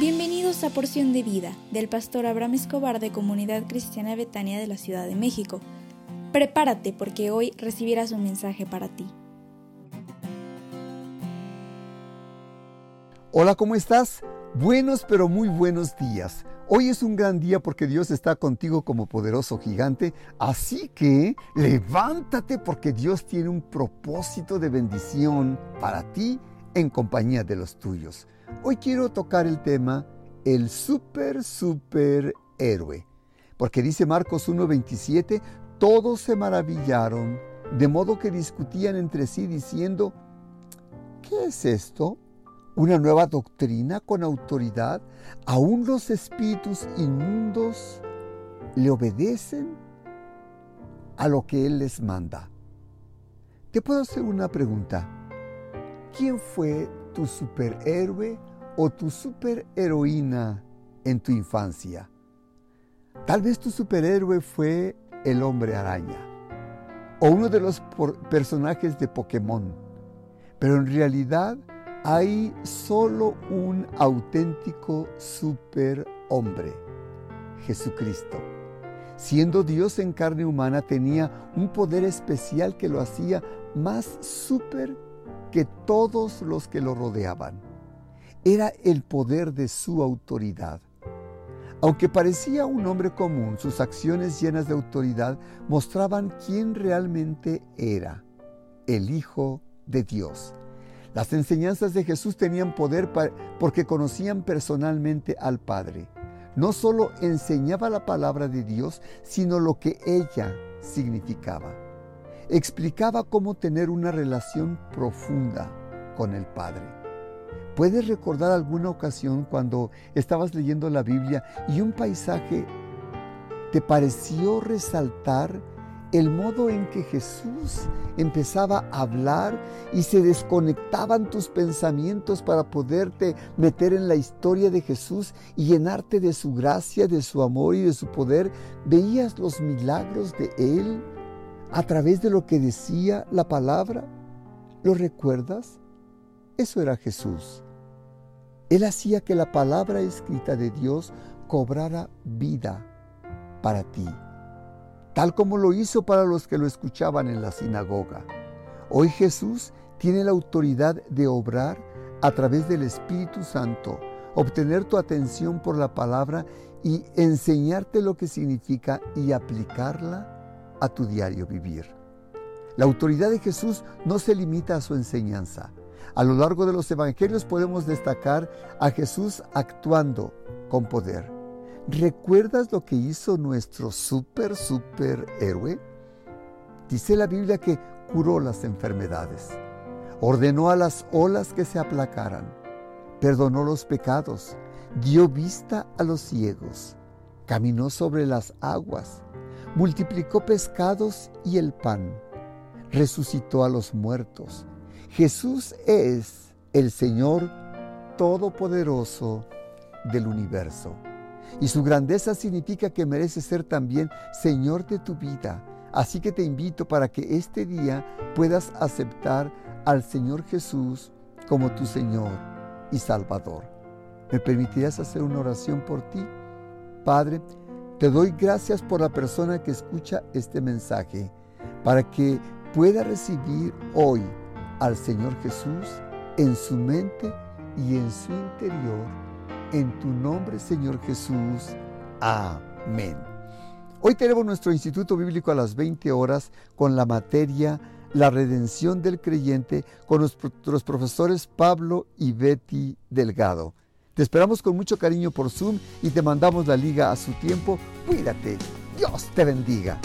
Bienvenidos a Porción de Vida del pastor Abraham Escobar de Comunidad Cristiana Betania de la Ciudad de México. Prepárate porque hoy recibirás un mensaje para ti. Hola, ¿cómo estás? Buenos pero muy buenos días. Hoy es un gran día porque Dios está contigo como poderoso gigante, así que levántate porque Dios tiene un propósito de bendición para ti en compañía de los tuyos. Hoy quiero tocar el tema el super, super héroe. Porque dice Marcos 1.27, todos se maravillaron, de modo que discutían entre sí diciendo, ¿qué es esto? ¿Una nueva doctrina con autoridad? ¿Aún los espíritus inmundos le obedecen a lo que Él les manda? Te puedo hacer una pregunta. ¿Quién fue tu superhéroe o tu superheroína en tu infancia. Tal vez tu superhéroe fue el hombre araña o uno de los personajes de Pokémon, pero en realidad hay solo un auténtico superhombre, Jesucristo. Siendo Dios en carne humana tenía un poder especial que lo hacía más super que todos los que lo rodeaban. Era el poder de su autoridad. Aunque parecía un hombre común, sus acciones llenas de autoridad mostraban quién realmente era, el Hijo de Dios. Las enseñanzas de Jesús tenían poder porque conocían personalmente al Padre. No solo enseñaba la palabra de Dios, sino lo que ella significaba explicaba cómo tener una relación profunda con el Padre. ¿Puedes recordar alguna ocasión cuando estabas leyendo la Biblia y un paisaje te pareció resaltar el modo en que Jesús empezaba a hablar y se desconectaban tus pensamientos para poderte meter en la historia de Jesús y llenarte de su gracia, de su amor y de su poder? ¿Veías los milagros de Él? A través de lo que decía la palabra. ¿Lo recuerdas? Eso era Jesús. Él hacía que la palabra escrita de Dios cobrara vida para ti, tal como lo hizo para los que lo escuchaban en la sinagoga. Hoy Jesús tiene la autoridad de obrar a través del Espíritu Santo, obtener tu atención por la palabra y enseñarte lo que significa y aplicarla a tu diario vivir. La autoridad de Jesús no se limita a su enseñanza. A lo largo de los evangelios podemos destacar a Jesús actuando con poder. ¿Recuerdas lo que hizo nuestro super, super héroe? Dice la Biblia que curó las enfermedades, ordenó a las olas que se aplacaran, perdonó los pecados, dio vista a los ciegos, caminó sobre las aguas, multiplicó pescados y el pan, resucitó a los muertos. Jesús es el Señor Todopoderoso del universo. Y su grandeza significa que merece ser también Señor de tu vida. Así que te invito para que este día puedas aceptar al Señor Jesús como tu Señor y Salvador. ¿Me permitirás hacer una oración por ti? Padre, te doy gracias por la persona que escucha este mensaje, para que pueda recibir hoy al Señor Jesús en su mente y en su interior. En tu nombre, Señor Jesús. Amén. Hoy tenemos nuestro Instituto Bíblico a las 20 horas con la materia La redención del creyente con los profesores Pablo y Betty Delgado. Te esperamos con mucho cariño por Zoom y te mandamos la liga a su tiempo. Cuídate. Dios te bendiga.